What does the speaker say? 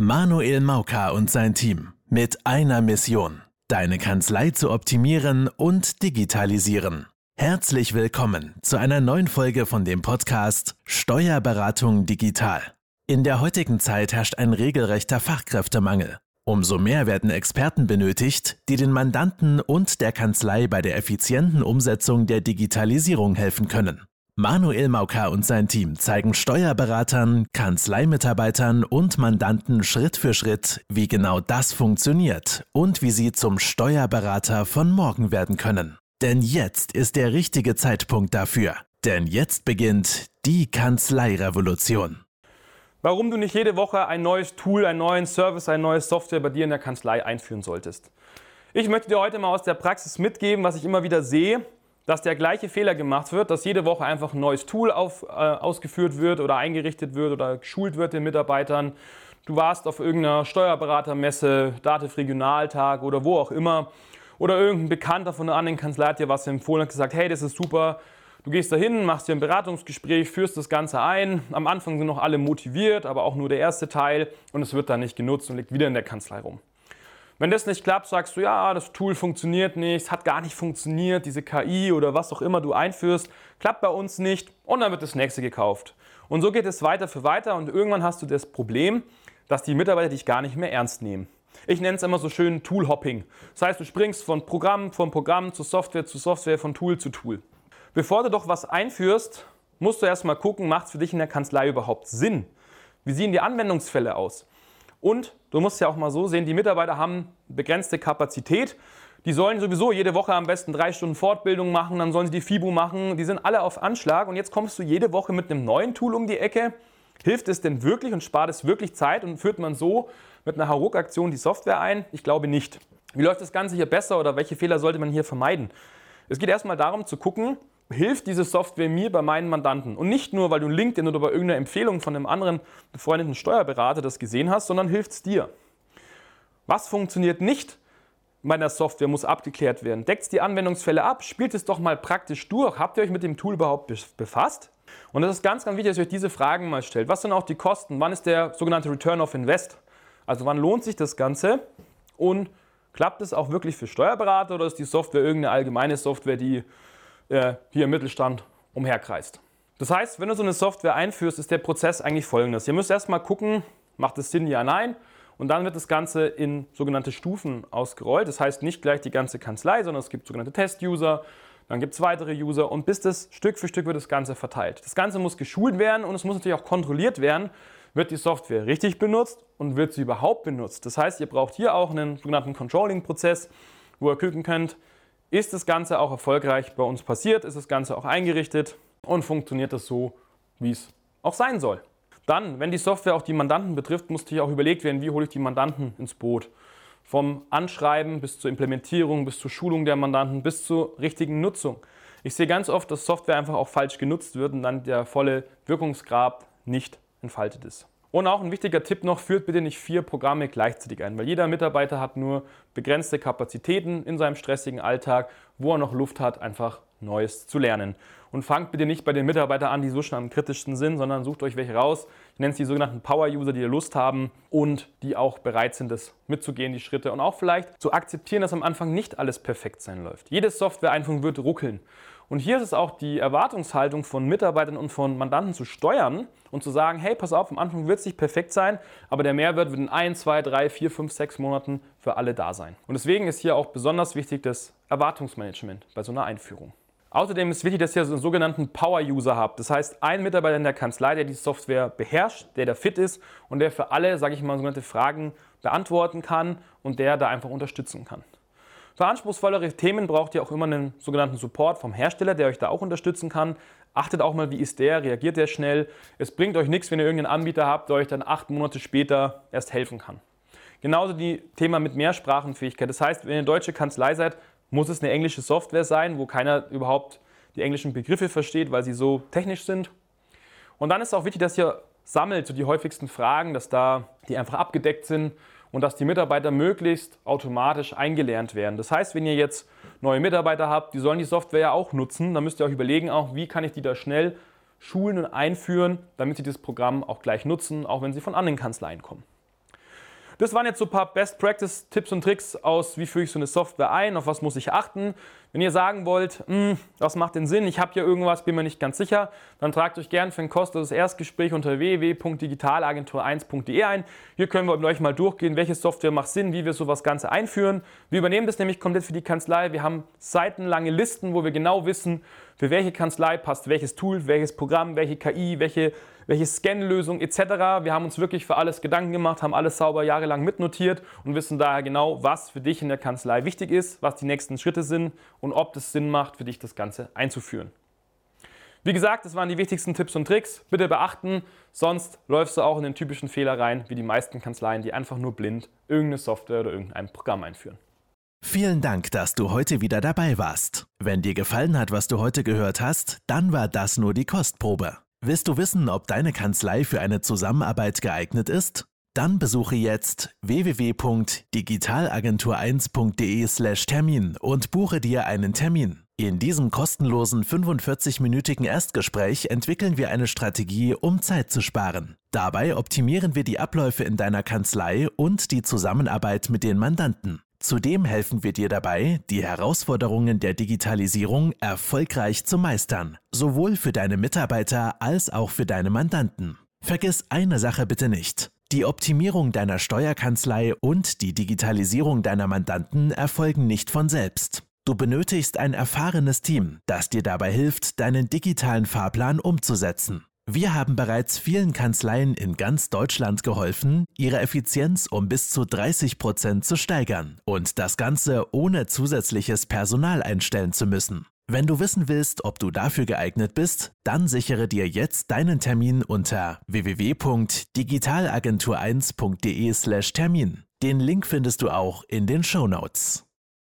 Manuel Mauka und sein Team mit einer Mission, deine Kanzlei zu optimieren und digitalisieren. Herzlich willkommen zu einer neuen Folge von dem Podcast Steuerberatung digital. In der heutigen Zeit herrscht ein regelrechter Fachkräftemangel. Umso mehr werden Experten benötigt, die den Mandanten und der Kanzlei bei der effizienten Umsetzung der Digitalisierung helfen können. Manuel Mauka und sein Team zeigen Steuerberatern, Kanzleimitarbeitern und Mandanten Schritt für Schritt, wie genau das funktioniert und wie sie zum Steuerberater von morgen werden können. Denn jetzt ist der richtige Zeitpunkt dafür. Denn jetzt beginnt die Kanzleirevolution. Warum du nicht jede Woche ein neues Tool, einen neuen Service, eine neue Software bei dir in der Kanzlei einführen solltest. Ich möchte dir heute mal aus der Praxis mitgeben, was ich immer wieder sehe dass der gleiche Fehler gemacht wird, dass jede Woche einfach ein neues Tool auf, äh, ausgeführt wird oder eingerichtet wird oder geschult wird den Mitarbeitern. Du warst auf irgendeiner Steuerberatermesse, Dativ Regionaltag oder wo auch immer. Oder irgendein Bekannter von einer anderen Kanzlei hat dir was empfohlen und gesagt, hey, das ist super. Du gehst dahin, machst dir ein Beratungsgespräch, führst das Ganze ein. Am Anfang sind noch alle motiviert, aber auch nur der erste Teil und es wird dann nicht genutzt und liegt wieder in der Kanzlei rum. Wenn das nicht klappt, sagst du, ja, das Tool funktioniert nicht, hat gar nicht funktioniert, diese KI oder was auch immer du einführst, klappt bei uns nicht und dann wird das nächste gekauft. Und so geht es weiter für weiter und irgendwann hast du das Problem, dass die Mitarbeiter dich gar nicht mehr ernst nehmen. Ich nenne es immer so schön Tool-Hopping. Das heißt, du springst von Programm von Programm zu Software zu Software, von Tool zu Tool. Bevor du doch was einführst, musst du erstmal gucken, macht es für dich in der Kanzlei überhaupt Sinn? Wie sehen die Anwendungsfälle aus? Und du musst ja auch mal so sehen, die Mitarbeiter haben begrenzte Kapazität. Die sollen sowieso jede Woche am besten drei Stunden Fortbildung machen, dann sollen sie die FIBU machen. Die sind alle auf Anschlag und jetzt kommst du jede Woche mit einem neuen Tool um die Ecke. Hilft es denn wirklich und spart es wirklich Zeit und führt man so mit einer Hauruck-Aktion die Software ein? Ich glaube nicht. Wie läuft das Ganze hier besser oder welche Fehler sollte man hier vermeiden? Es geht erstmal darum zu gucken, hilft diese Software mir bei meinen Mandanten. Und nicht nur, weil du LinkedIn oder bei irgendeiner Empfehlung von einem anderen befreundeten Steuerberater das gesehen hast, sondern hilft es dir. Was funktioniert nicht meiner Software, muss abgeklärt werden. Deckt es die Anwendungsfälle ab, spielt es doch mal praktisch durch. Habt ihr euch mit dem Tool überhaupt befasst? Und es ist ganz, ganz wichtig, dass ihr euch diese Fragen mal stellt. Was sind auch die Kosten? Wann ist der sogenannte Return of Invest? Also wann lohnt sich das Ganze? Und klappt es auch wirklich für Steuerberater oder ist die Software irgendeine allgemeine Software, die äh, hier im Mittelstand umherkreist. Das heißt, wenn du so eine Software einführst, ist der Prozess eigentlich folgendes. Ihr müsst erstmal gucken, macht es Sinn, ja, nein. Und dann wird das Ganze in sogenannte Stufen ausgerollt. Das heißt nicht gleich die ganze Kanzlei, sondern es gibt sogenannte Test-User, dann gibt es weitere User und bis das Stück für Stück wird das Ganze verteilt. Das Ganze muss geschult werden und es muss natürlich auch kontrolliert werden, wird die Software richtig benutzt und wird sie überhaupt benutzt. Das heißt, ihr braucht hier auch einen sogenannten Controlling-Prozess, wo ihr gucken könnt, ist das Ganze auch erfolgreich bei uns passiert? Ist das Ganze auch eingerichtet? Und funktioniert das so, wie es auch sein soll? Dann, wenn die Software auch die Mandanten betrifft, muss natürlich auch überlegt werden, wie hole ich die Mandanten ins Boot. Vom Anschreiben bis zur Implementierung, bis zur Schulung der Mandanten, bis zur richtigen Nutzung. Ich sehe ganz oft, dass Software einfach auch falsch genutzt wird und dann der volle Wirkungsgrad nicht entfaltet ist. Und auch ein wichtiger Tipp noch, führt bitte nicht vier Programme gleichzeitig ein, weil jeder Mitarbeiter hat nur begrenzte Kapazitäten in seinem stressigen Alltag, wo er noch Luft hat, einfach Neues zu lernen. Und fangt bitte nicht bei den Mitarbeitern an, die so schon am kritischsten sind, sondern sucht euch welche raus. Ich nenne es die sogenannten Power-User, die Lust haben und die auch bereit sind, das mitzugehen, die Schritte. Und auch vielleicht zu akzeptieren, dass am Anfang nicht alles perfekt sein läuft. Jede Software-Einführung wird ruckeln. Und hier ist es auch die Erwartungshaltung von Mitarbeitern und von Mandanten zu steuern und zu sagen, hey, pass auf, am Anfang wird es nicht perfekt sein, aber der Mehrwert wird in ein, zwei, drei, vier, fünf, sechs Monaten für alle da sein. Und deswegen ist hier auch besonders wichtig das Erwartungsmanagement bei so einer Einführung. Außerdem ist wichtig, dass ihr so einen sogenannten Power-User habt. Das heißt, ein Mitarbeiter in der Kanzlei, der die Software beherrscht, der da fit ist und der für alle, sage ich mal, sogenannte Fragen beantworten kann und der da einfach unterstützen kann. Für anspruchsvollere Themen braucht ihr auch immer einen sogenannten Support vom Hersteller, der euch da auch unterstützen kann. Achtet auch mal, wie ist der, reagiert der schnell. Es bringt euch nichts, wenn ihr irgendeinen Anbieter habt, der euch dann acht Monate später erst helfen kann. Genauso die Thema mit Mehrsprachenfähigkeit. Das heißt, wenn ihr deutsche Kanzlei seid, muss es eine englische Software sein, wo keiner überhaupt die englischen Begriffe versteht, weil sie so technisch sind. Und dann ist auch wichtig, dass ihr sammelt so die häufigsten Fragen, dass da die einfach abgedeckt sind und dass die Mitarbeiter möglichst automatisch eingelernt werden. Das heißt, wenn ihr jetzt neue Mitarbeiter habt, die sollen die Software ja auch nutzen, dann müsst ihr euch überlegen, auch wie kann ich die da schnell schulen und einführen, damit sie das Programm auch gleich nutzen, auch wenn sie von anderen Kanzleien kommen. Das waren jetzt so ein paar Best Practice Tipps und Tricks aus, wie führe ich so eine Software ein, auf was muss ich achten. Wenn ihr sagen wollt, hm, was macht den Sinn, ich habe hier irgendwas, bin mir nicht ganz sicher, dann tragt euch gerne für ein kostenloses Erstgespräch unter www.digitalagentur1.de ein. Hier können wir mit euch mal durchgehen, welche Software macht Sinn, wie wir sowas Ganze einführen. Wir übernehmen das nämlich komplett für die Kanzlei. Wir haben seitenlange Listen, wo wir genau wissen, für welche Kanzlei passt welches Tool, welches Programm, welche KI, welche, welche Scan-Lösung etc. Wir haben uns wirklich für alles Gedanken gemacht, haben alles sauber jahrelang mitnotiert und wissen daher genau, was für dich in der Kanzlei wichtig ist, was die nächsten Schritte sind und ob es Sinn macht, für dich das Ganze einzuführen. Wie gesagt, das waren die wichtigsten Tipps und Tricks. Bitte beachten, sonst läufst du auch in den typischen Fehler rein, wie die meisten Kanzleien, die einfach nur blind irgendeine Software oder irgendein Programm einführen. Vielen Dank, dass du heute wieder dabei warst. Wenn dir gefallen hat, was du heute gehört hast, dann war das nur die Kostprobe. Willst du wissen, ob deine Kanzlei für eine Zusammenarbeit geeignet ist? Dann besuche jetzt www.digitalagentur1.de/termin und buche dir einen Termin. In diesem kostenlosen 45-minütigen Erstgespräch entwickeln wir eine Strategie, um Zeit zu sparen. Dabei optimieren wir die Abläufe in deiner Kanzlei und die Zusammenarbeit mit den Mandanten. Zudem helfen wir dir dabei, die Herausforderungen der Digitalisierung erfolgreich zu meistern, sowohl für deine Mitarbeiter als auch für deine Mandanten. Vergiss eine Sache bitte nicht. Die Optimierung deiner Steuerkanzlei und die Digitalisierung deiner Mandanten erfolgen nicht von selbst. Du benötigst ein erfahrenes Team, das dir dabei hilft, deinen digitalen Fahrplan umzusetzen. Wir haben bereits vielen Kanzleien in ganz Deutschland geholfen, ihre Effizienz um bis zu 30 Prozent zu steigern und das Ganze ohne zusätzliches Personal einstellen zu müssen. Wenn du wissen willst, ob du dafür geeignet bist, dann sichere dir jetzt deinen Termin unter www.digitalagentur1.de/termin. Den Link findest du auch in den Show Notes.